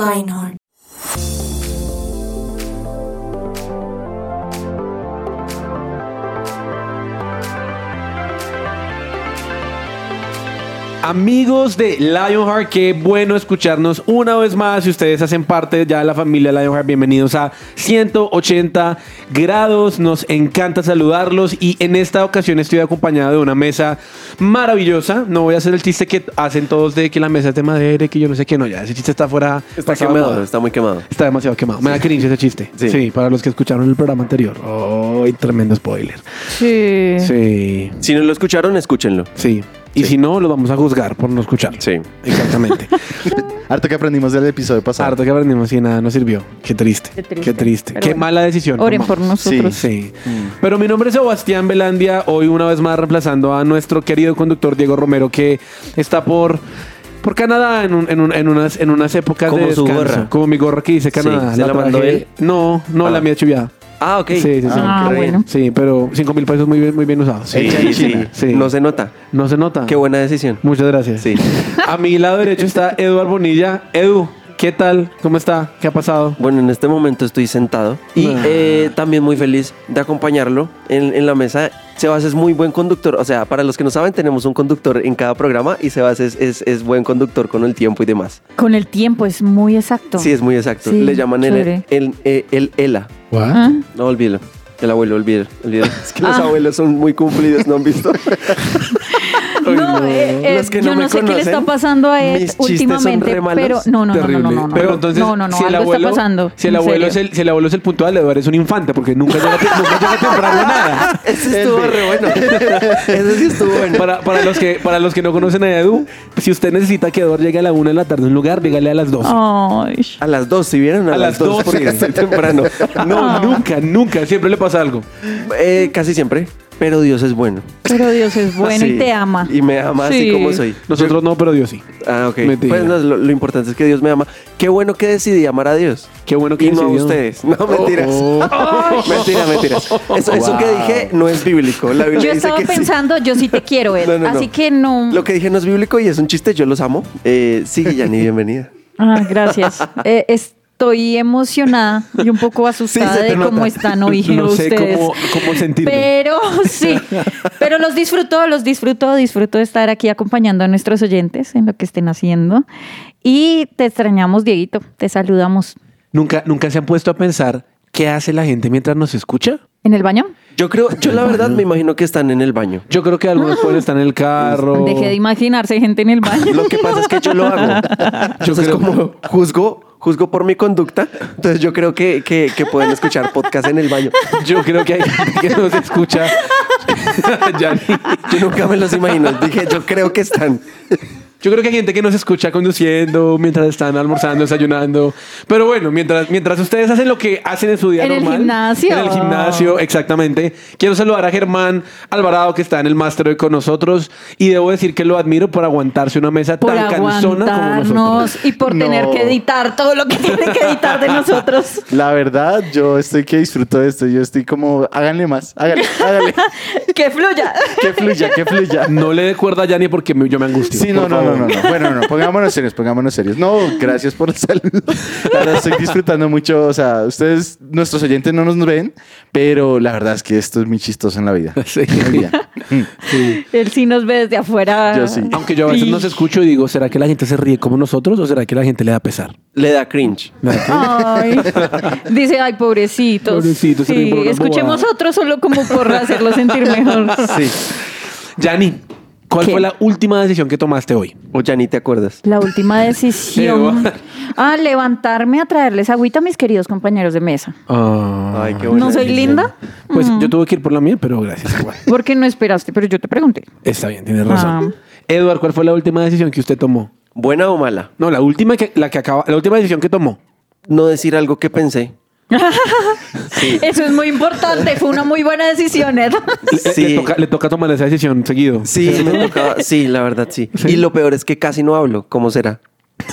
Lionheart. Amigos de Lionheart, qué bueno escucharnos una vez más. Si ustedes hacen parte ya de la familia Lionheart, bienvenidos a 180 grados. Nos encanta saludarlos y en esta ocasión estoy acompañado de una mesa maravillosa. No voy a hacer el chiste que hacen todos de que la mesa es de madera y que yo no sé qué. No, ya ese chiste está fuera. Está quemado, moda. está muy quemado. Está demasiado quemado. Me da cringe ese chiste. Sí. Sí. para los que escucharon el programa anterior. Oh, tremendo spoiler. Sí. Sí, Si no lo escucharon, escúchenlo. sí. Y si no, lo vamos a juzgar por no escuchar. Sí. Exactamente. Harto que aprendimos del episodio pasado. Harto que aprendimos y nada nos sirvió. Qué triste. Qué triste. Qué triste. Qué bueno. mala decisión. Oren por nosotros. Sí. Pero mi nombre es Sebastián Belandia, hoy una vez más reemplazando a nuestro querido conductor Diego Romero que está por por Canadá en, un- en, un- en unas en unas épocas Como de su descanso. gorra. Como mi gorra que dice Canadá. ¿se la mandó él? No, no, Ah. la mía chubiada. Ah, ok. Sí, sí, sí. Ah, qué bueno. Sí, pero 5 mil pesos muy bien, muy bien usados. Sí, Hecha en sí, China. Sí. No se nota. No se nota. Qué buena decisión. Muchas gracias. Sí. A mi lado derecho está Eduard Bonilla. Edu, ¿qué tal? ¿Cómo está? ¿Qué ha pasado? Bueno, en este momento estoy sentado y Ah. eh, también muy feliz de acompañarlo en, en la mesa. Sebas es muy buen conductor. O sea, para los que no saben, tenemos un conductor en cada programa y Sebas es, es, es buen conductor con el tiempo y demás. Con el tiempo es muy exacto. Sí, es muy exacto. Sí, Le llaman el, el, el, el ELA. Ah, No, olvídelo. El abuelo, olvídelo. olvídelo. Es que los Ah. abuelos son muy cumplidos, ¿no han visto? No, eh, eh, Los que yo no me no sé qué le está pasando a él mis chistes son últimamente, re malos. pero no, no, no, no, no, no, no, Pero no, entonces, no, no, no, si el algo abuelo, está pasando. Si el en abuelo, es serio. el, si el abuelo es el puntual, Eduardo es un infante porque nunca llega, nunca llega temprano a nada. Ese estuvo re bueno. Ese sí estuvo bueno. Para, para, los que, para los que no conocen a Edu, si usted necesita que Eduardo llegue a la una de la tarde a un lugar, dígale a las dos. Ay, A las dos, si vieron, a, A las, dos, porque estoy temprano. No, nunca, nunca. Siempre le pasa algo. Eh, casi siempre, pero Dios es bueno. pero Dios es bueno Sí. y te ama. Y me ama así Sí. como soy. Nosotros no, pero Dios sí. Ah, ok. Mentira. Pues no, lo, lo importante es que Dios me ama. Qué bueno que decidí amar a Dios. Qué bueno que Y no a ustedes. No, mentiras. Oh. Mentiras, mentiras. Eso, eso que dije no es bíblico. La Biblia Yo dice estaba que sí. pensando, yo sí te quiero, Ed, No, no, no. así que no. Lo que dije no es bíblico y es un chiste, yo los amo. Eh, sigue, Yanni, bienvenida. Ah, gracias. Eh, estoy emocionada y un poco asustada de cómo están hoy No sé ustedes. cómo, cómo sentirme. Pero sí, pero los disfruto, los disfruto, disfruto de estar aquí acompañando a nuestros oyentes en lo que estén haciendo. Y te extrañamos, Dieguito, te saludamos. ¿Nunca, ¿Nunca se han puesto a pensar qué hace la gente mientras nos escucha? ¿En el baño? Yo creo, yo la verdad me imagino que están en el baño. Yo creo que algunos pueden estar en el carro. Dejé de imaginarse gente en el baño. Lo que pasa es que yo lo hago. Entonces, creo- como juzgo, juzgo por mi conducta, entonces yo creo que, que, que pueden escuchar podcast en el baño. Yo creo que hay gente que nos escucha. Yo nunca me los imagino. Dije, yo creo que están. Yo creo que hay gente que nos escucha conduciendo, mientras están almorzando, desayunando. Pero bueno, mientras, mientras ustedes hacen lo que hacen en su día En el normal. gimnasio. En el gimnasio, exactamente. Quiero saludar a Germán Alvarado, que está en el máster hoy con nosotros. Y debo decir que lo admiro por aguantarse una mesa Por tan cansona como aguantarnos nosotros. y por No. tener que editar todo lo que tiene que editar de nosotros. La verdad, yo estoy que disfruto de esto. Yo estoy como, háganle más, háganle, háganle. que fluya. que fluya, que fluya. No le dé cuerda a Yanni porque yo me angustio. Sí, no, no, no, no, no. Bueno, no, pongámonos serios, pongámonos serios. No, gracias por el saludo. La verdad, estoy disfrutando mucho. O sea, ustedes, nuestros oyentes, no nos ven, pero la verdad es que esto es muy chistoso en la vida. Sí. En la vida. Él sí nos ve desde afuera. Yo sí. Aunque yo a veces nos escucho y digo, ¿será que la gente se ríe como nosotros o será que la gente le da pesar? Le da cringe. Ay, dice, ay, pobrecitos. Pobrecitos, Sí, escuchemos bobada. a otro solo como por hacerlo sentir mejor. Sí. Yanni, ¿cuál ¿Qué? fue la última decisión que tomaste hoy? O ya ni te acuerdas. La última decisión. Ah, levantarme a traerles agüita a mis queridos compañeros de mesa. Ay, qué buena ¿No soy decisión. linda? Pues yo tuve que ir por la mía, pero gracias igual. Porque no esperaste, pero yo te pregunté. Está bien, tienes razón. Ah. Edward, ¿cuál fue la última decisión que usted tomó? ¿Buena o mala? No, la última que, la que acaba, la última decisión que tomó. No decir algo que pensé. Eso es muy importante. Fue una muy buena decisión, Ed. Sí. le toca, le toca tomar esa decisión seguido. Sí, me sí, la verdad sí. Y lo peor es que casi no hablo. ¿Cómo será?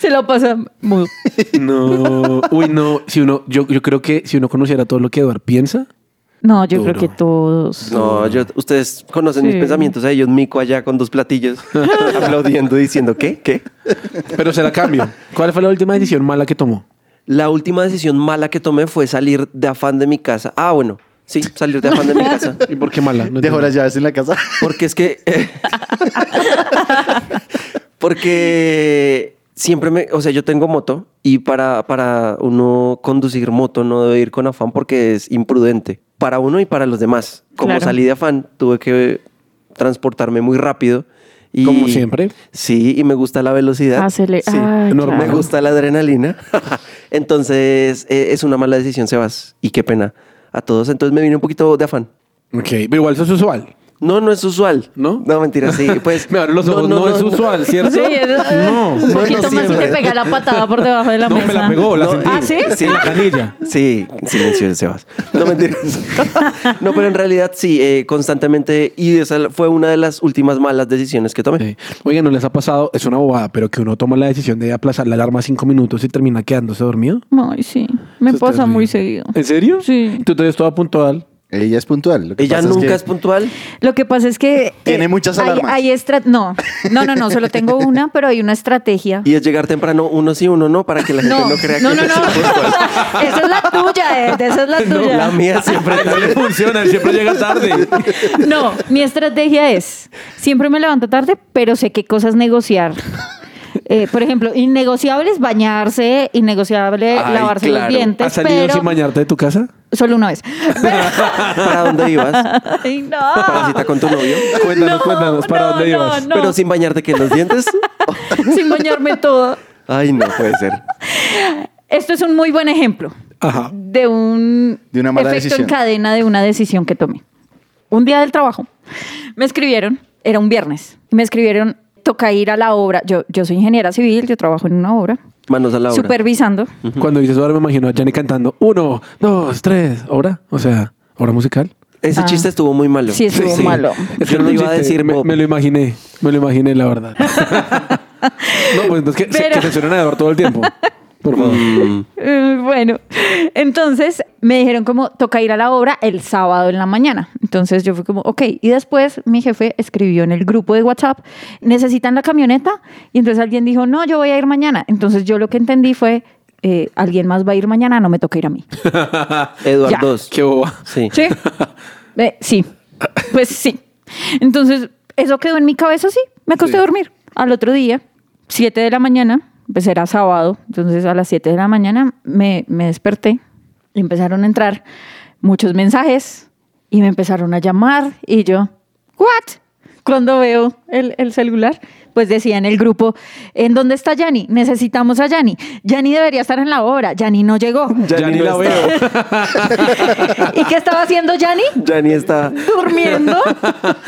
Se lo pasa mudo. No. Uy, no. Si uno, yo, yo creo que si uno conociera todo lo que Eduard piensa, No, yo Duro. creo que todos. No, yo, ustedes conocen mis pensamientos. A ellos mico allá con dos platillos, aplaudiendo, diciendo, ¿qué? ¿Qué? pero se la cambio. ¿Cuál fue la última decisión mala que tomó? La última decisión mala que tomé fue salir de afán de mi casa. Ah, bueno, sí, salir de afán de mi casa. ¿Y por qué mala? No Dejó las llaves en la casa. Porque es que. porque siempre me. O sea, yo tengo moto y para, para uno conducir moto no debe ir con afán porque es imprudente. Para uno y para los demás. Como Claro. salí de afán, tuve que transportarme muy rápido. Y, Como siempre. Sí, y me gusta la velocidad. Sí. Ay, normal. Me gusta la adrenalina. Entonces, eh, es una mala decisión, Sebas. Y qué pena a todos. Entonces me vine un poquito de afán. Ok, pero igual eso es usual. No, no es usual. ¿No? No, mentira, sí. Pues, Me abren los ojos, no, es usual, ¿cierto? Sí, es- No. Un poquito no más y te pega la patada por debajo de la No, mesa. me la pegó, la No, sentí. ¿Ah, sí? Sí, en la canilla. Sí, silencio, Sebas. No mentiras. no, pero en realidad sí, eh, constantemente. Y esa fue una de las últimas malas decisiones que tomé. Sí. Oye, ¿no les ha pasado? Es una bobada, pero que uno toma la decisión de aplazar la alarma cinco minutos y termina quedándose dormido. Ay, sí. Me Eso pasa muy seguido. ¿En serio? Sí. Tú todavía toda puntual. Ella es puntual. Lo que Ella pasa nunca que es puntual. Lo que pasa es que. Tiene muchas alarmas. Hay, estra- no, no, no, no, solo tengo una, pero hay una estrategia. Y es llegar temprano, uno sí, uno no, para que la gente No, no, crea no, que no, no. puntual. Esa es la tuya, Ed, esa es la tuya. La mía siempre No le funciona, siempre llega tarde. No, mi estrategia es, siempre me levanto tarde, pero sé qué cosas negociar. Eh, por ejemplo, innegociables, bañarse, innegociable, Ay, lavarse claro. los dientes, ¿Has salido pero sin bañarte de tu casa? solo una vez. Pero- ¿Para dónde ibas? Ay, no. ¿Para cita con tu novio? Cuéntanos, cuéntanos, ¿para no, dónde no, ibas? no. Pero sin bañarte que en los dientes. Sin bañarme todo. Ay, no puede ser. Esto es un muy buen ejemplo Ajá. de un De una mala efecto decisión. en cadena de una decisión que tomé. Un día del trabajo me escribieron, era un viernes, y me escribieron, toca ir a la obra. Yo, yo soy ingeniera civil, yo trabajo en una obra, Manos a la obra. supervisando. Cuando dices ahora me imagino a Jenny cantando uno, dos, tres, ¿obra? O sea, ¿obra musical? Ese Ah. chiste estuvo muy malo. Sí, estuvo malo. Es Yo no lo iba a decir, me, lo imaginé, me lo imaginé, la verdad. no, pues entonces que, se- que censuren a Eduardo todo el tiempo. Por favor. Mm, bueno, entonces me dijeron como toca ir a la obra el sábado en la mañana. Entonces yo fui como, ok. Y después mi jefe escribió en el grupo de WhatsApp, ¿necesitan la camioneta? Y entonces alguien dijo, no, yo voy a ir mañana. Entonces yo lo que entendí fue, eh, alguien más va a ir mañana, no me toca ir a mí. 2. Qué boba. Sí. ¿Sí? Eh, sí, pues sí. Entonces eso quedó en mi cabeza, sí. Me acosté a dormir. Al otro día, 7 de la mañana, pues era sábado, entonces a las 7 de la mañana me, me desperté y empezaron a entrar muchos mensajes y me empezaron a llamar y yo, ¿what? Cuando veo el, el celular, pues decía en el grupo, ¿en dónde está Yanni? Necesitamos a Yanni. Yanni debería estar en la obra. Yanni no llegó. Ya, ni no la está. veo. ¿Y qué estaba haciendo Yanni? Yanni está. durmiendo.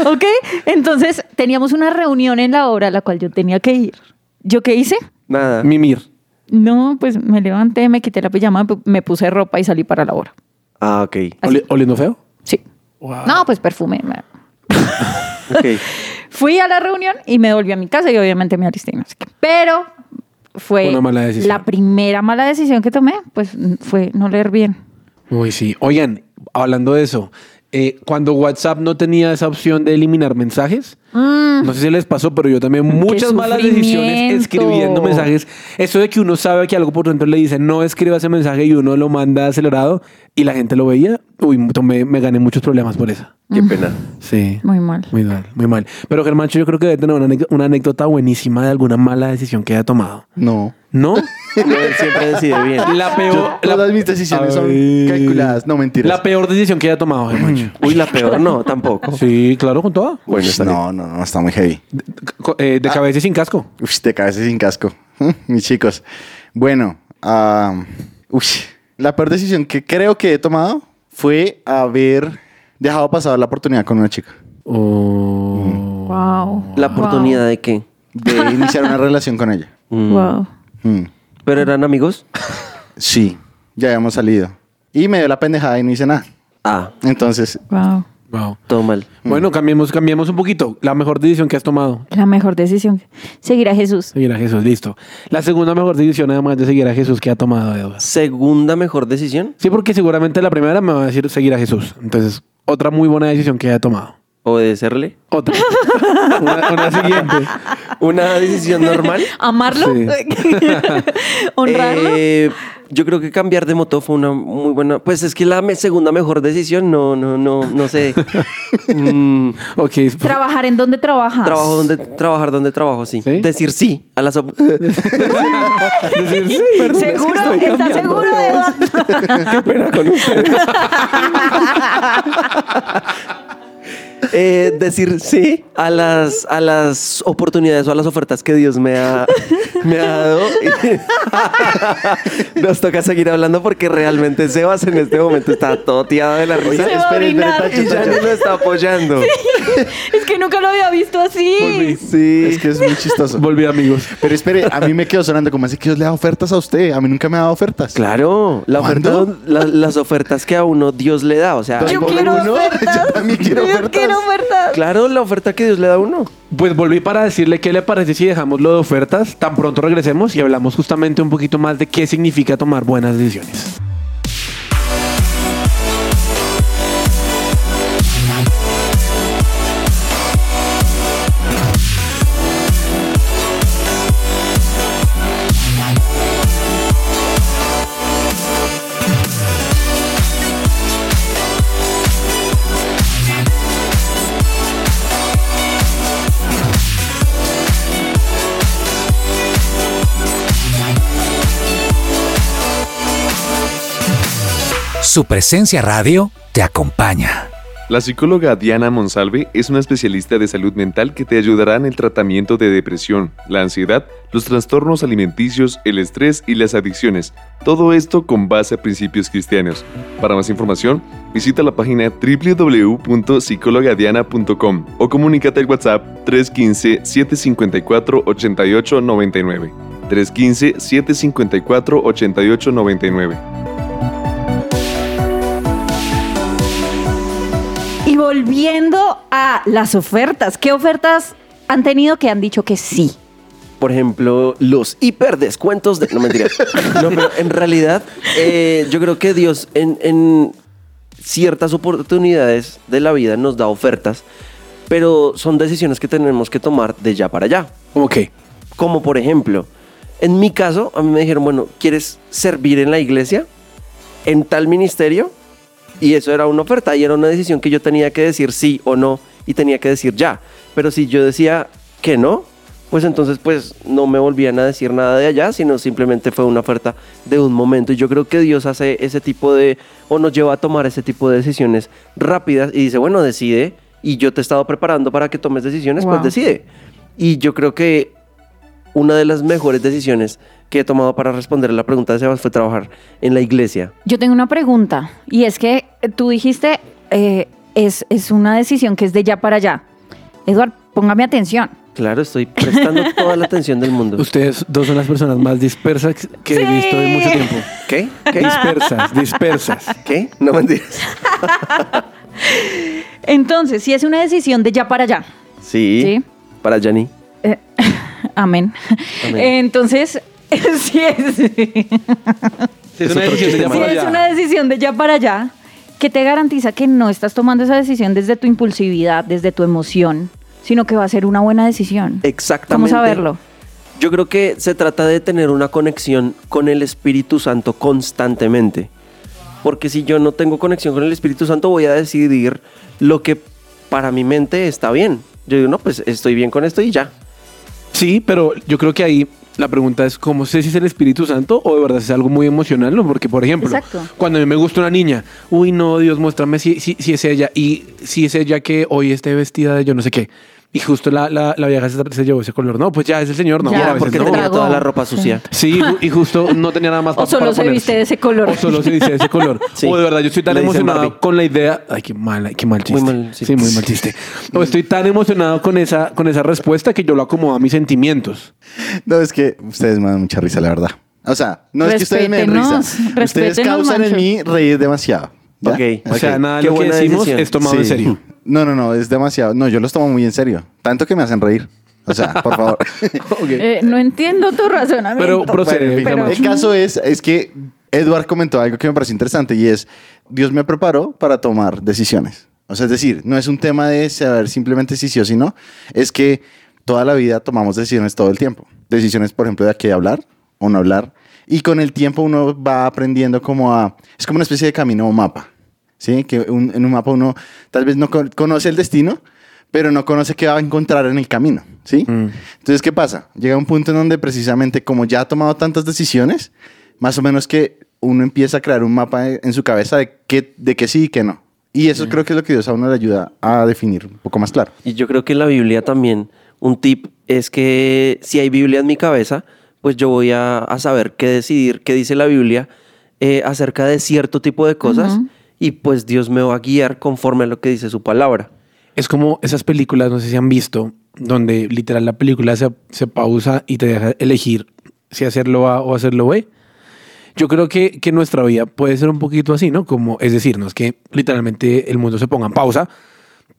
¿Ok? Entonces teníamos una reunión en la obra a la cual yo tenía que ir. ¿Yo qué hice? Nada. Mimir. No, pues me levanté, me quité la pijama, me puse ropa y salí para la obra. Ah, ok. Oli- ¿Oliendo feo? Sí. No, pues perfume. me- Ok. Fui a la reunión y me volví a mi casa y obviamente me alisté. y no sé qué. Pero fue Una mala decisión. la primera mala decisión que tomé, pues fue no leer bien. Uy, sí. Oigan, hablando de eso, eh, cuando WhatsApp no tenía esa opción de eliminar mensajes, no sé si les pasó, pero yo también muchas malas decisiones escribiendo mensajes. Eso de que uno sabe que algo por dentro le dice no escriba ese mensaje y uno lo manda acelerado y la gente lo veía, uy, tomé- me gané muchos problemas por eso. Qué pena. Sí. Muy mal. Muy mal, muy mal. Pero Germancho, yo creo que debe tener una, anécdota- una anécdota buenísima de alguna mala decisión que haya tomado. No. ¿No? Él siempre decide bien. La peor. Yo- la- todas mis decisiones son calculadas. No, mentiras. La peor decisión que haya tomado, Germancho. Uy, la peor no, tampoco. Sí, claro, con toda. Bueno, está bien. No, no, está muy heavy. De, eh, de cabeza y sin casco. Uy, te cabeza sin casco. Mis chicos. Bueno, ah, uy, la peor decisión que creo que he tomado fue haber dejado pasar la oportunidad con una chica. Oh. Wow. ¿La oportunidad de qué? De iniciar una relación con ella. Mm. Wow. Mm. ¿Pero eran amigos? Sí, ya habíamos salido. Y me dio la pendejada y no hice nada. Ah, Entonces, Wow. Wow. todo mal. Bueno, cambiemos, cambiemos un poquito. La mejor decisión que has tomado. La mejor decisión. Seguir a Jesús. Seguir a Jesús, listo. La segunda mejor decisión, además de seguir a Jesús, que ha tomado Eduardo. Segunda mejor decisión. Sí, porque seguramente la primera me va a decir seguir a Jesús. Entonces, otra muy buena decisión que haya tomado. Obedecerle. Otra. una, una siguiente. Una decisión normal. ¿Amarlo? Sí. ¿Honrarlo? Eh, yo creo que cambiar de moto fue una muy buena. Pues es que la me- segunda mejor decisión, no, no, no, no sé. Mm, Ok. ¿Trabajar en donde trabajas? trabajo donde trabajar donde trabajo, sí. ¿Sí? Decir sí a las Decir, sí, perdón, es que ¿Seguro? estoy ¿Estás cambiando. seguro, Eduardo? Qué pena con ustedes. Eh, decir sí a las, a las oportunidades o a las ofertas que Dios me ha, me ha dado. Nos toca seguir hablando porque realmente Sebas en este momento está toteado de la risa. Se va a orinar. y ya no lo está apoyando. Es que nunca lo había visto así. Sí. es que es muy chistoso. Volví amigos. Pero espere, a mí me quedó sonando como así que Dios le da ofertas a usted. A mí nunca me ha dado ofertas. Claro, la oferta, ¿Cuándo? la- las ofertas que a uno Dios le da. O sea, Yo quiero uno, ofertas. yo también quiero ofertas. Quiero ofertas. claro, la oferta que Dios le da a uno. Pues volví para decirle qué le parece si dejamos lo de ofertas, tan pronto regresemos y hablamos justamente un poquito más de qué significa tomar buenas decisiones. Su presencia radio te acompaña. La psicóloga Diana Monsalve es una especialista de salud mental que te ayudará en el tratamiento de depresión, la ansiedad, los trastornos alimenticios, el estrés y las adicciones. Todo esto con base a principios cristianos. Para más información, visita la página www.psicologadiana.com o comunícate al WhatsApp 315-754-8899. 315-754-8899. Volviendo a las ofertas, ¿qué ofertas han tenido que han dicho que sí? Por ejemplo, los hiperdescuentos de... No, mentiras. No, pero en realidad eh, yo creo que Dios en, en ciertas oportunidades de la vida nos da ofertas, pero son decisiones que tenemos que tomar de ya para allá. Ok. Como por ejemplo, en mi caso, a mí me dijeron, bueno, ¿quieres servir en la iglesia? ¿En tal ministerio? Y eso era una oferta y era una decisión que yo tenía que decir sí o no y tenía que decir ya. Pero si yo decía que no, pues entonces pues no me volvían a decir nada de allá, sino simplemente fue una oferta de un momento. Y yo creo que Dios hace ese tipo de, o nos lleva a tomar ese tipo de decisiones rápidas y dice, bueno, decide y yo te he estado preparando para que tomes decisiones, Wow. pues decide. Y yo creo que una de las mejores decisiones que he tomado para responder a la pregunta de Sebas fue trabajar en la iglesia. Yo tengo una pregunta y es que eh, tú dijiste eh, es, es una decisión que es de ya para allá. Eduard, póngame atención. Claro, estoy prestando toda la atención del mundo. Ustedes dos son las personas más dispersas que he visto en mucho tiempo. ¿Qué? ¿Qué? Dispersas, dispersas. ¿Qué? No mentiras. Entonces, si es una decisión de ya para allá. Sí. Sí. Para Yanni. Amén. Amén. Entonces, sí es, sí Es una decisión de ya chiste para es allá. una decisión de ya para allá que te garantiza que no estás tomando esa decisión desde tu impulsividad, desde tu emoción, sino que va a ser una buena decisión. Exactamente. ¿Cómo saberlo? Yo creo que se trata de tener una conexión con el Espíritu Santo constantemente. Porque si yo no tengo conexión con el Espíritu Santo, voy a decidir lo que para mi mente está bien. Yo digo, no, pues estoy bien con esto y ya. Sí, pero yo creo que ahí la pregunta es cómo sé si es el Espíritu Santo o de verdad es algo muy emocional, ¿no? Porque, por ejemplo, Exacto. cuando a mí me gusta una niña, uy, no, Dios, muéstrame si, si, si es ella y si es ella que hoy esté vestida de yo no sé qué. Y justo la, la, la vieja se, se llevó ese color. No, pues ya es el señor, no, Ya, a veces porque no. tenía toda la ropa Sí. sucia. Sí, y justo no tenía nada más O pa- solo para se ponerse. viste de ese color. O solo se viste de ese color. Sí. O de verdad, yo estoy tan Le emocionado Barbie. con la idea. Ay, qué mal, qué mal chiste. Muy mal, sí. sí. muy mal chiste. O estoy tan emocionado con esa, con esa respuesta que yo lo acomodo a mis sentimientos. No, es que ustedes me dan mucha risa, la verdad. O sea, no es que ustedes me den risa. Ustedes causan en mí reír demasiado. ¿ya? Ok. O sea, nada de Qué lo que decimos decisión. es tomado en serio. No, no, no, es demasiado. No, yo los tomo muy en serio. Tanto que me hacen reír. O sea, por favor. Eh, no entiendo tu razonamiento. Pero procede. Bueno, en fin, Camacho. el caso es, es que Edward comentó algo que me pareció interesante y es, Dios me preparó para tomar decisiones. O sea, es decir, no es un tema de saber simplemente si sí o si no, es que toda la vida tomamos decisiones todo el tiempo. Decisiones, por ejemplo, de a qué hablar o no hablar. Y con el tiempo uno va aprendiendo como a... Es como una especie de camino o mapa. ¿Sí? Que un- en un mapa uno tal vez no con- conoce el destino, pero no conoce qué va a encontrar en el camino. ¿Sí? Entonces, ¿qué pasa? Llega un punto en donde precisamente como ya ha tomado tantas decisiones, más o menos que uno empieza a crear un mapa en su cabeza de qué, de qué sí y qué no. Y eso creo que es lo que Dios a uno le ayuda a definir un poco más claro. Y yo creo que en la Biblia también un tip es que si hay Biblia en mi cabeza, pues yo voy a, a saber qué decidir, qué dice la Biblia eh, acerca de cierto tipo de cosas y pues Dios me va a guiar conforme a lo que dice su palabra. Es como esas películas, no sé si han visto, donde literal la película se, se pausa y te deja elegir si hacerlo A o hacerlo B. Yo creo que, que nuestra vida puede ser un poquito así, ¿no? Como, es decir, no es que literalmente el mundo se ponga en pausa,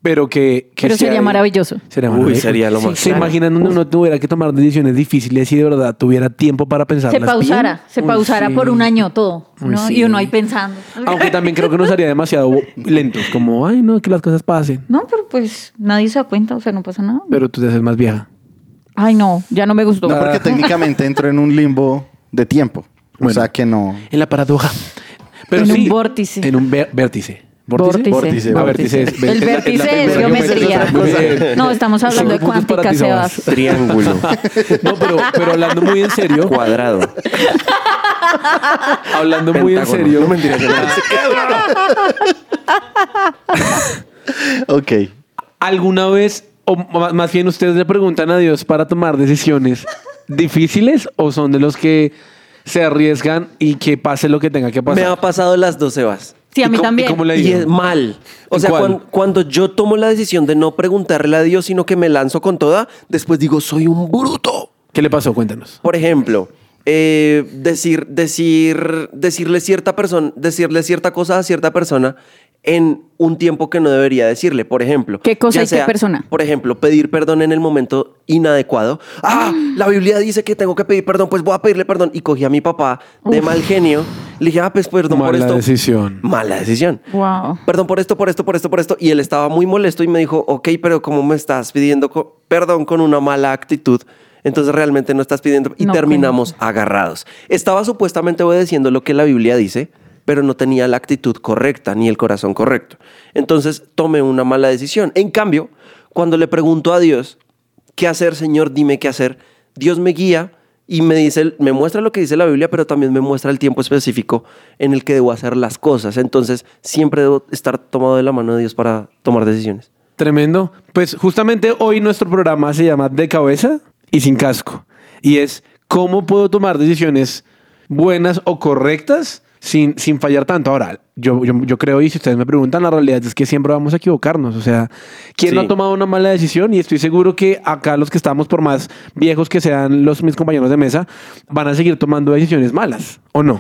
pero que... que Pero sea- sería maravilloso. Sería Uy, sería lo Sí, más. ¿Se imaginan donde uno tuviera que tomar decisiones difíciles y de verdad tuviera tiempo para pensar? Se pausara, se pausara por un año todo, Uy, ¿no? sí. Y uno ahí pensando. Aunque también creo que nos haría demasiado lentos, como, ay, no, que las cosas pasen. No, pero pues nadie se da cuenta, o sea, no pasa nada. Pero tú te haces más vieja. Ay, no, ya no me gustó. No, porque técnicamente entro en un limbo de tiempo. Bueno. O sea que no... En la paradoja. Pero En un vórtice. En un vértice. Vórtice. Vórtice, Ah, vértice es- El es la- es la- vértice es geometría. No, estamos hablando de cuántica, ti, Sebas. Triángulo, No, pero, pero hablando muy en serio, cuadrado. hablando muy en serio. No, mentira. Ok. ¿Alguna vez, o más bien ustedes le preguntan a Dios para tomar decisiones difíciles o son de los que se arriesgan y que pase lo que tenga que Me pasar? ha pasado las dos, Sebas. Sí, a ¿Y mí también. y cómo le Y digo? es mal. O ¿En sea, cuan- cuando, yo tomo la decisión de no preguntarle a Dios, sino que me lanzo con toda, después digo, soy un bruto. ¿Qué le pasó? Cuéntanos. Por ejemplo, eh, decir, decir, decirle cierta persona, decirle cierta cosa a cierta persona en un tiempo que no debería decirle. Por ejemplo, ¿Qué cosa ya y qué persona? Por ejemplo, pedir perdón en el momento inadecuado. Ah, la Biblia dice que tengo que pedir perdón, pues voy a pedirle perdón. Y cogí a mi papá de Uf. mal genio. Le dije, ah, pues perdón por Mala esto. decisión. Mala decisión. Wow. Perdón por esto, por esto, por esto, por esto. Y él estaba muy molesto y me dijo, ok, pero ¿cómo me estás pidiendo co- perdón con una mala actitud? Entonces realmente no estás pidiendo y No, terminamos agarrados. Estaba supuestamente obedeciendo lo que la Biblia dice, pero no tenía la actitud correcta ni el corazón correcto. Entonces tomé una mala decisión. En cambio, cuando le pregunto a Dios, ¿qué hacer, Señor? Dime qué hacer. Dios me guía y me dice, me muestra lo que dice la Biblia, pero también me muestra el tiempo específico en el que debo hacer las cosas. Entonces, siempre debo estar tomado de la mano de Dios para tomar decisiones. Tremendo. Pues justamente hoy nuestro programa se llama De cabeza y sin casco. Y es cómo puedo tomar decisiones buenas o correctas sin, sin fallar tanto. Ahora, yo, yo, yo creo, y si ustedes me preguntan, la realidad es que siempre vamos a equivocarnos. O sea, ¿quién no ha tomado una mala decisión? Y estoy seguro que acá los que estamos, por más viejos que sean los mis compañeros de mesa, van a seguir tomando decisiones malas, ¿o no?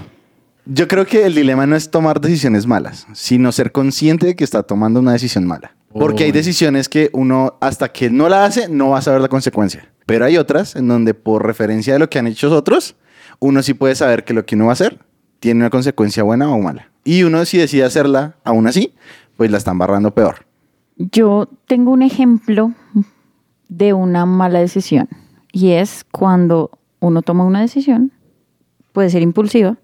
Yo creo que el dilema no es tomar decisiones malas, sino ser consciente de que está tomando una decisión mala. Porque hay decisiones que uno, hasta que no la hace, no va a saber la consecuencia. Pero hay otras en donde, por referencia de lo que han hecho otros, uno sí puede saber que lo que uno va a hacer tiene una consecuencia buena o mala. Y uno, si decide hacerla aún así, pues la están barrando peor. Yo tengo un ejemplo de una mala decisión y es cuando uno toma una decisión, puede ser impulsiva,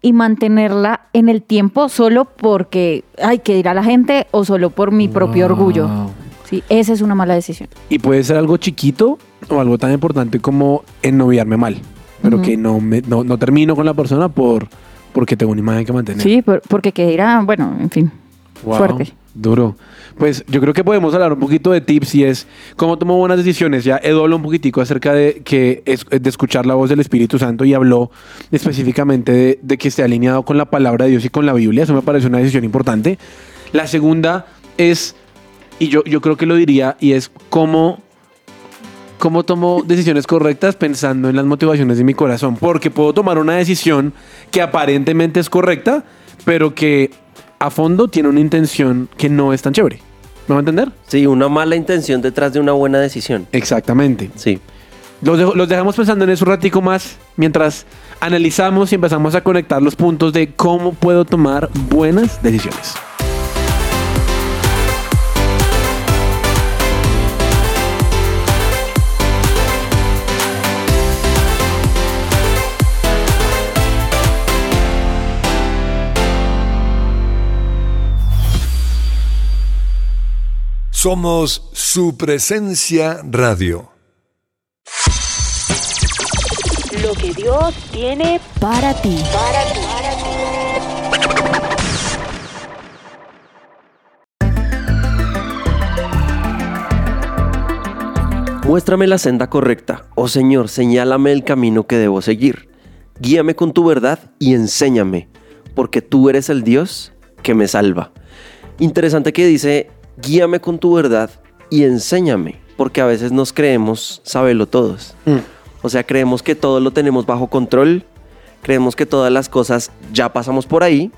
y mantenerla en el tiempo solo porque hay que ir a la gente o solo por mi propio orgullo. Sí, esa es una mala decisión. Y puede ser algo chiquito o algo tan importante como ennoviarme mal. Pero Ujú. que no, me, no, no termino con la persona por, porque tengo una imagen que mantener. Sí, por- porque que bueno, en fin, Wow, fuerte. Duro. Pues yo creo que podemos hablar un poquito de tips y es cómo tomo buenas decisiones. Ya Edu habló un poquitico acerca de que es de escuchar la voz del Espíritu Santo y habló específicamente de, de que esté alineado con la palabra de Dios y con la Biblia. Eso me parece una decisión importante. La segunda es, y yo, yo creo que lo diría, y es cómo, cómo tomo decisiones correctas pensando en las motivaciones de mi corazón. Porque puedo tomar una decisión que aparentemente es correcta, pero que a fondo tiene una intención que no es tan chévere. ¿Me va a entender? Sí, una mala intención detrás de una buena decisión. Exactamente. Sí. Los, los dejamos pensando en eso un ratico más mientras analizamos y empezamos a conectar los puntos de cómo puedo tomar buenas decisiones. Somos su presencia radio. Lo que Dios tiene Para ti. para ti. Muéstrame la senda correcta, oh Señor, señálame el camino que debo seguir. Guíame con tu verdad y enséñame, porque tú eres el Dios que me salva. Interesante que dice, guíame con tu verdad y enséñame, porque a veces nos creemos saberlo todos. O sea, creemos que todo lo tenemos bajo control, creemos que todas las cosas ya pasamos por ahí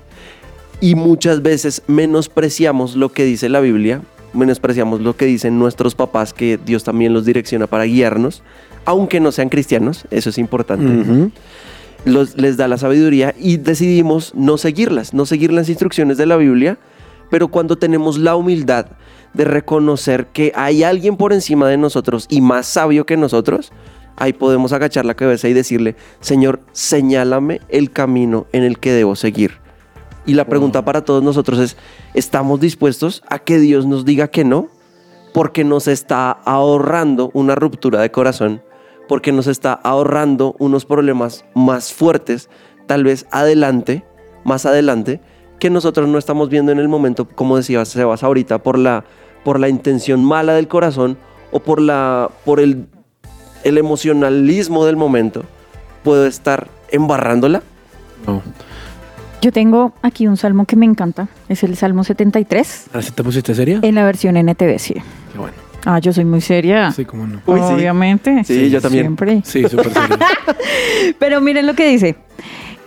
y muchas veces menospreciamos lo que dice la Biblia, menospreciamos lo que dicen nuestros papás, que Dios también los direcciona para guiarnos, aunque no sean cristianos, eso es importante. Los- les da la sabiduría y decidimos no seguirlas, no seguir las instrucciones de la Biblia, pero cuando tenemos la humildad de reconocer que hay alguien por encima de nosotros y más sabio que nosotros, ahí podemos agachar la cabeza y decirle, Señor, señálame el camino en el que debo seguir. Y la pregunta para todos nosotros es, ¿estamos dispuestos a que Dios nos diga que no? Porque nos está ahorrando una ruptura de corazón, porque nos está ahorrando unos problemas más fuertes, tal vez adelante, más adelante, que nosotros no estamos viendo en el momento, como decía Sebas ahorita, por la, por la intención mala del corazón o por, la, por el, el emocionalismo del momento. ¿Puedo estar embarrándola? No. Yo tengo aquí un salmo que me encanta. Es el Salmo 73 ¿Ahora sí te pusiste seria? en la versión NTV, sí. Qué bueno. Ah, yo soy muy seria. Sí, cómo no. Uy. Obviamente. Sí, yo también. Siempre. Sí, súper serio. Pero miren lo que dice.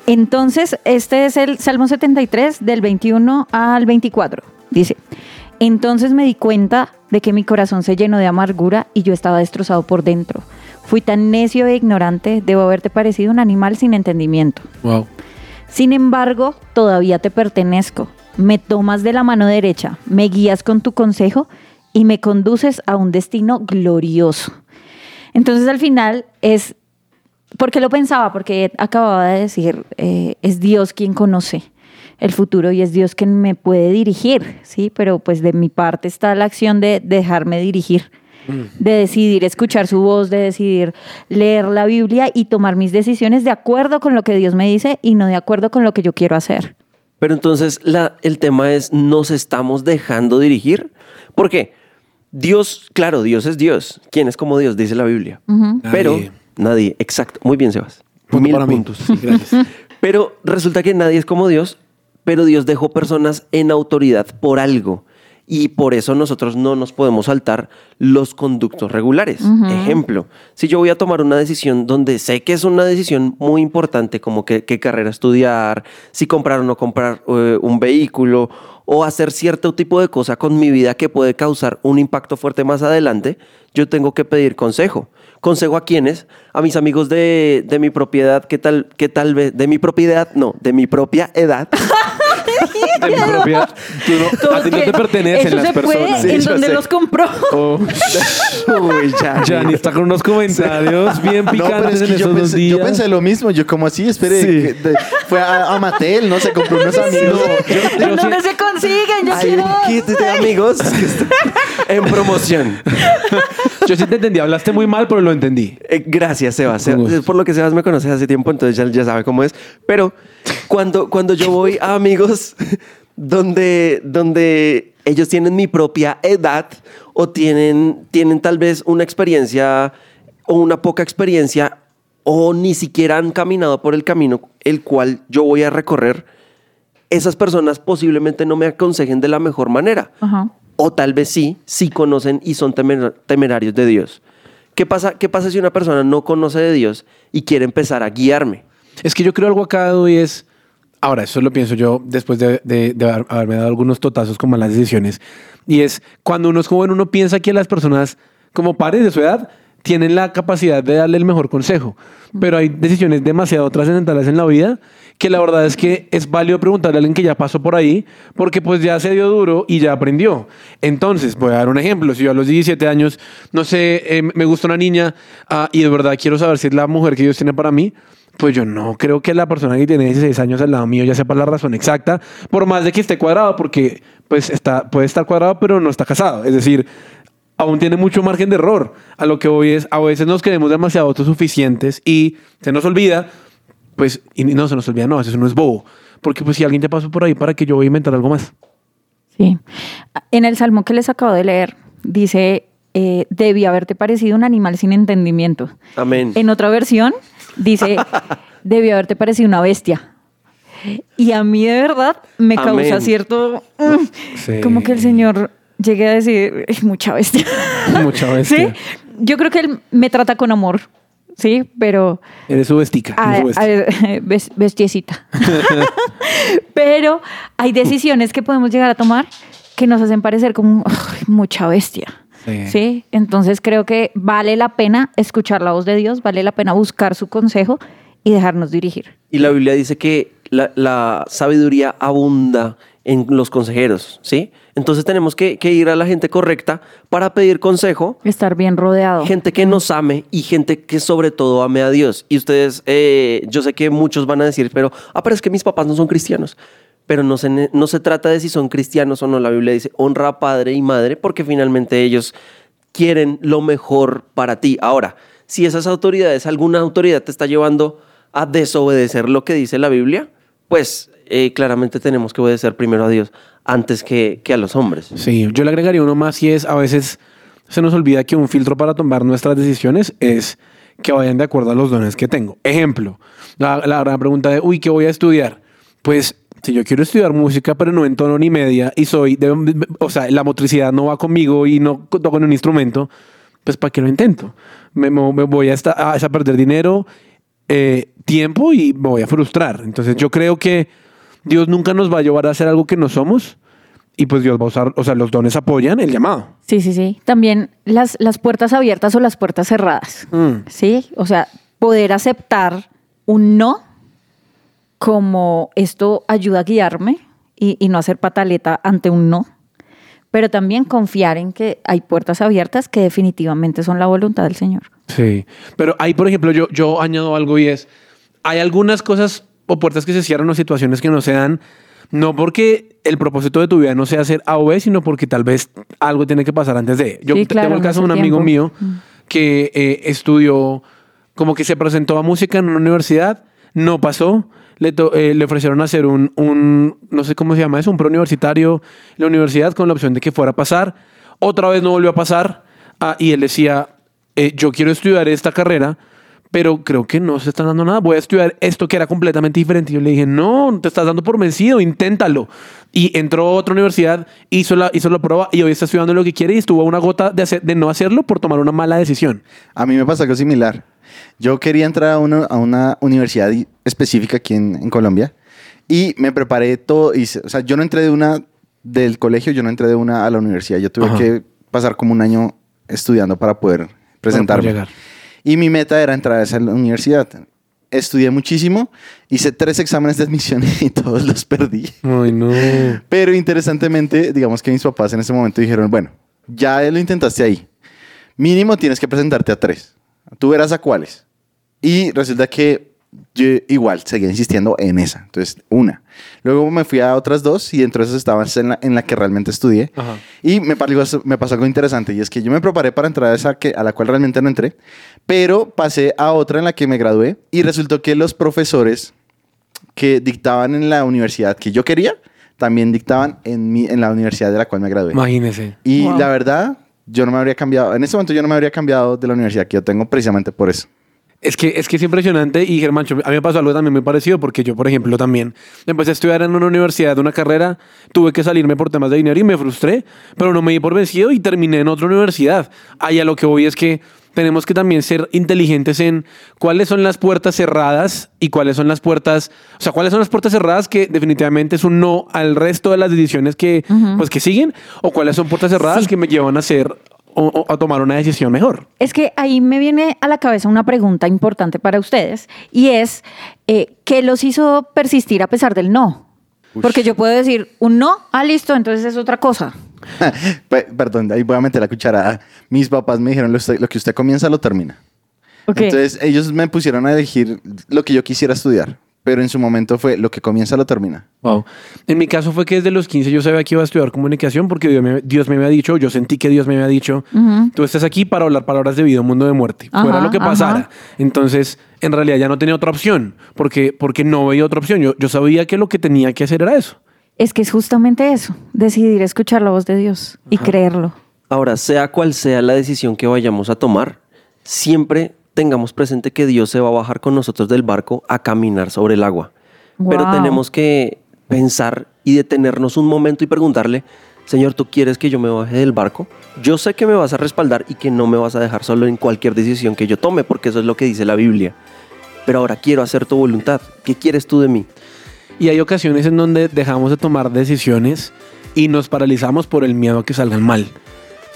Entonces, este es el Salmo 73 del 21 al 24. Dice, entonces me di cuenta de que mi corazón se llenó de amargura y yo estaba destrozado por dentro. Fui tan necio e ignorante, debo haberte parecido un animal sin entendimiento. wow. Sin embargo, todavía te pertenezco. Me tomas de la mano derecha, me guías con tu consejo y me conduces a un destino glorioso. Entonces al final es, ¿por qué lo pensaba? Porque acababa de decir, eh, es Dios quien conoce el futuro y es Dios quien me puede dirigir, ¿sí? Pero pues de mi parte está la acción de dejarme dirigir de decidir escuchar su voz, de decidir leer la Biblia y tomar mis decisiones de acuerdo con lo que Dios me dice y no de acuerdo con lo que yo quiero hacer. Pero entonces la, el tema es, ¿nos estamos dejando dirigir? ¿Por qué? Dios, claro, Dios es Dios. ¿Quién es como Dios? Dice la Biblia. Pero Nadie. exacto. Muy bien, Sebas. Punto Mil para puntos. Sí, gracias. Pero resulta que nadie es como Dios, pero Dios dejó personas en autoridad por algo. Y por eso nosotros no nos podemos saltar los conductos regulares. Ejemplo, si yo voy a tomar una decisión donde sé que es una decisión muy importante, como que- qué carrera estudiar, si comprar o no comprar eh, un vehículo, o hacer cierto tipo de cosa con mi vida que puede causar un impacto fuerte más adelante, yo tengo que pedir consejo. ¿Consejo a quiénes? A mis amigos de, de mi propiedad, ¿qué tal, qué tal vez? De mi propiedad, no, de mi propia edad. De mi propiedad. Tú no- a ti no te pertenecen las se personas. fue Sí, en sé. los compró. Oh, Uy, ya. Gianni está con unos comentarios bien No, picantes es en que yo esos dos pensé, días. yo pensé lo mismo. Yo como así, espere, Sí. que de- fue a, a Mattel, ¿no? Se compró unos amigos. Yo- yo ¿En sí- dónde se consiguen? Yo Hay quiero un kit de amigos que en promoción. Yo sí te entendí, hablaste muy mal, pero lo entendí. Eh, gracias, Sebas. Sebas, por lo que Sebas me conoce hace tiempo, entonces ya, ya sabe cómo es. Pero cuando, cuando yo voy a amigos donde, donde ellos tienen mi propia edad o tienen, tienen tal vez una experiencia o una poca experiencia o ni siquiera han caminado por el camino el cual yo voy a recorrer, esas personas posiblemente no me aconsejen de la mejor manera. Ajá. O tal vez sí, sí conocen y son temer- temerarios de Dios. ¿Qué pasa, ¿Qué pasa si una persona no conoce de Dios y quiere empezar a guiarme? Es que yo creo algo acá y es. Ahora, eso lo pienso yo después de, de- de haber- haberme dado algunos totazos con malas decisiones. Y es cuando uno es joven, uno piensa que las personas, como pares de su edad, tienen la capacidad de darle el mejor consejo. Pero hay decisiones demasiado trascendentales en la vida que la verdad es que es válido preguntarle a alguien que ya pasó por ahí, porque pues ya se dio duro y ya aprendió. Entonces, voy a dar un ejemplo. Si yo a los 17 años, no sé, eh, me gusta una niña ah, y de verdad quiero saber si es la mujer que Dios tiene para mí, pues yo no creo que la persona que tiene 16 años al lado mío ya sepa la razón exacta, por más de que esté cuadrado, porque pues está, puede estar cuadrado, pero no está casado. Es decir, aún tiene mucho margen de error. A lo que hoy es, a veces nos creemos demasiado autosuficientes y se nos olvida, pues, y no se nos olvida, no, eso no es bobo. Porque pues si alguien te pasó por ahí, ¿para que yo voy a inventar algo más? Sí. En el salmo que les acabo de leer, dice, eh, debía haberte parecido un animal sin entendimiento. Amén. En otra versión, dice, debió haberte parecido una bestia. Y a mí de verdad me causa Amén. cierto, mm, Sí. como que el Señor llegue a decir, "Es mucha bestia. Mucha bestia. ¿Sí? Yo creo que Él me trata con amor, ¿sí? Pero Eres su bestica. a- su bestia. a- bes- bestiecita. Pero hay decisiones que podemos llegar a tomar que nos hacen parecer como "Ay, mucha bestia. Sí. Sí. Entonces creo que vale la pena escuchar la voz de Dios, vale la pena buscar su consejo y dejarnos dirigir. Y la Biblia dice que la, la sabiduría abunda en los consejeros, ¿sí? Entonces tenemos que, que ir a la gente correcta para pedir consejo, Estar bien rodeado. gente que nos ame y gente que sobre todo ame a Dios. Y ustedes, eh, yo sé que muchos van a decir, pero, ah, pero es que mis papás no son cristianos. Pero no se, no se trata de si son cristianos o no. La Biblia dice, honra a padre y madre porque finalmente ellos quieren lo mejor para ti. Ahora, si esas autoridades, alguna autoridad te está llevando a desobedecer lo que dice la Biblia, pues eh, claramente tenemos que obedecer primero a Dios antes que, que a los hombres. Sí, yo le agregaría uno más y es a veces se nos olvida que un filtro para tomar nuestras decisiones es que vayan de acuerdo a los dones que tengo. Ejemplo, la, la gran pregunta de, uy, ¿qué voy a estudiar? Pues si yo quiero estudiar música, pero no en tono ni media y soy, de- o sea, la motricidad no va conmigo y no toco en un instrumento, pues ¿para qué lo intento? Me, me- voy a, esta- a- a perder dinero, eh, tiempo y me voy a frustrar. Entonces yo creo que Dios nunca nos va a llevar a hacer algo que no somos y pues Dios va a usar, o sea, los dones apoyan el llamado. Sí, sí, sí. También las, las puertas abiertas o las puertas cerradas. Mm. Sí, o sea, poder aceptar un no como esto ayuda a guiarme y, y no hacer pataleta ante un no, pero también confiar en que hay puertas abiertas que definitivamente son la voluntad del Señor. Sí, pero ahí, por ejemplo, yo, yo añado algo y es, hay algunas cosas o puertas que se cierran o situaciones que no se dan, no porque el propósito de tu vida no sea hacer A o B, sino porque tal vez algo tiene que pasar antes de. Yo Sí, te- claro, tengo el caso de un amigo tiempo. Mm. mío que eh, estudió, como que se presentó a música en una universidad, no pasó, le, to- eh, le ofrecieron hacer un, un, no sé cómo se llama eso, un preuniversitario en la universidad con la opción de que fuera a pasar. Otra vez no volvió a pasar ah, y él decía, eh, yo quiero estudiar esta carrera, pero creo que no se está dando nada. Voy a estudiar esto que era completamente diferente. Y yo le dije, no, te estás dando por vencido, inténtalo. Y entró a otra universidad, hizo la, hizo la prueba y hoy está estudiando lo que quiere y estuvo a una gota de, hacer- de no hacerlo por tomar una mala decisión. A mí me pasa algo similar. Yo quería entrar a una, a una universidad específica aquí en, en Colombia y me preparé todo. Y, o sea, yo no entré de una del colegio, yo no entré de una a la universidad. Yo tuve Ajá. que pasar como un año estudiando para poder presentarme. Para poder llegar. Y mi meta era entrar a esa universidad. Estudié muchísimo, hice tres exámenes de admisión y todos los perdí. Ay, no. Pero interesantemente, digamos que mis papás en ese momento dijeron, bueno, ya lo intentaste ahí. Mínimo tienes que presentarte a tres. Tú verás a cuáles. Y resulta que yo igual seguía insistiendo en esa. Entonces, una. Luego me fui a otras dos y entre esas estaba en la, en la que realmente estudié. Ajá. Y me pasó, me pasó algo interesante y es que yo me preparé para entrar a esa que, a la cual realmente no entré, pero pasé a otra en la que me gradué y resultó que los profesores que dictaban en la universidad que yo quería, también dictaban en, mi, en la universidad de la cual me gradué. Imagínese. Y Wow. la verdad, yo no me habría cambiado, en este momento yo no me habría cambiado de la universidad que yo tengo precisamente por eso. Es que, es que es impresionante y Germán, a mí me pasó algo también muy parecido porque yo, por ejemplo, también empecé a estudiar en una universidad, una carrera, tuve que salirme por temas de dinero y me frustré, pero no me di por vencido y terminé en otra universidad. Ahí a lo que voy es que tenemos que también ser inteligentes en cuáles son las puertas cerradas y cuáles son las puertas, o sea, cuáles son las puertas cerradas que definitivamente es un no al resto de las decisiones que, pues, que siguen, o cuáles son puertas cerradas que me llevan a hacer o, o a tomar una decisión mejor. Es que ahí me viene a la cabeza una pregunta importante para ustedes y es, eh, ¿qué los hizo persistir a pesar del no? Porque yo puedo decir un no, ah, listo, entonces es otra cosa. Pe- Perdón, ahí voy a meter la cucharada. Mis papás me dijeron, lo, usted- lo que usted comienza lo termina. Entonces ellos me pusieron a elegir lo que yo quisiera estudiar, pero en su momento fue lo que comienza lo termina. Wow. En mi caso fue que desde los 15 yo sabía que iba a estudiar comunicación porque Dios me, Dios me había dicho, yo sentí que Dios me había dicho, tú estás aquí para hablar palabras de vida, un mundo de muerte, Ajá, fuera lo que pasara. ajá. Entonces, en realidad ya no tenía otra opción, porque, porque no veía otra opción. Yo, yo sabía que lo que tenía que hacer era eso. Es que es justamente eso, decidir escuchar la voz de Dios y creerlo. Ahora, sea cual sea la decisión que vayamos a tomar, siempre tengamos presente que Dios se va a bajar con nosotros del barco a caminar sobre el agua. Pero tenemos que pensar y detenernos un momento y preguntarle, Señor, ¿tú quieres que yo me baje del barco? Yo sé que me vas a respaldar y que no me vas a dejar solo en cualquier decisión que yo tome, porque eso es lo que dice la Biblia. Pero ahora quiero hacer tu voluntad. ¿Qué quieres tú de mí? Y hay ocasiones en donde dejamos de tomar decisiones y nos paralizamos por el miedo a que salgan mal.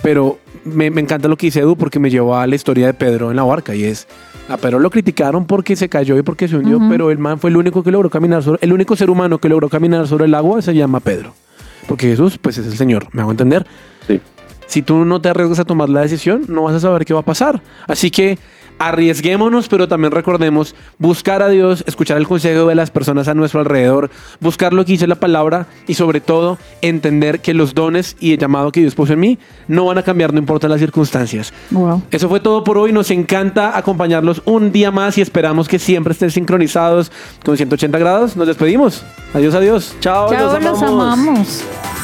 Pero me, me encanta lo que dice Edu porque me llevó a la historia de Pedro en la barca y es, a Pedro lo criticaron porque se cayó y porque se hundió, pero el man fue el único que logró caminar sobre, el único ser humano que logró caminar sobre el agua se llama Pedro. Porque Jesús, pues es el Señor, ¿me hago entender? Sí. Si tú no te arriesgas a tomar la decisión, no vas a saber qué va a pasar. Así que arriesguémonos, pero también recordemos buscar a Dios, escuchar el consejo de las personas a nuestro alrededor, buscar lo que dice la palabra y sobre todo entender que los dones y el llamado que Dios puso en mí no van a cambiar, no importa las circunstancias. Wow. Eso fue todo por hoy. Nos encanta acompañarlos un día más y esperamos que siempre estén sincronizados con 180 grados. Nos despedimos. Adiós, adiós. Chao, Chao, los amamos. Somos Lionheart.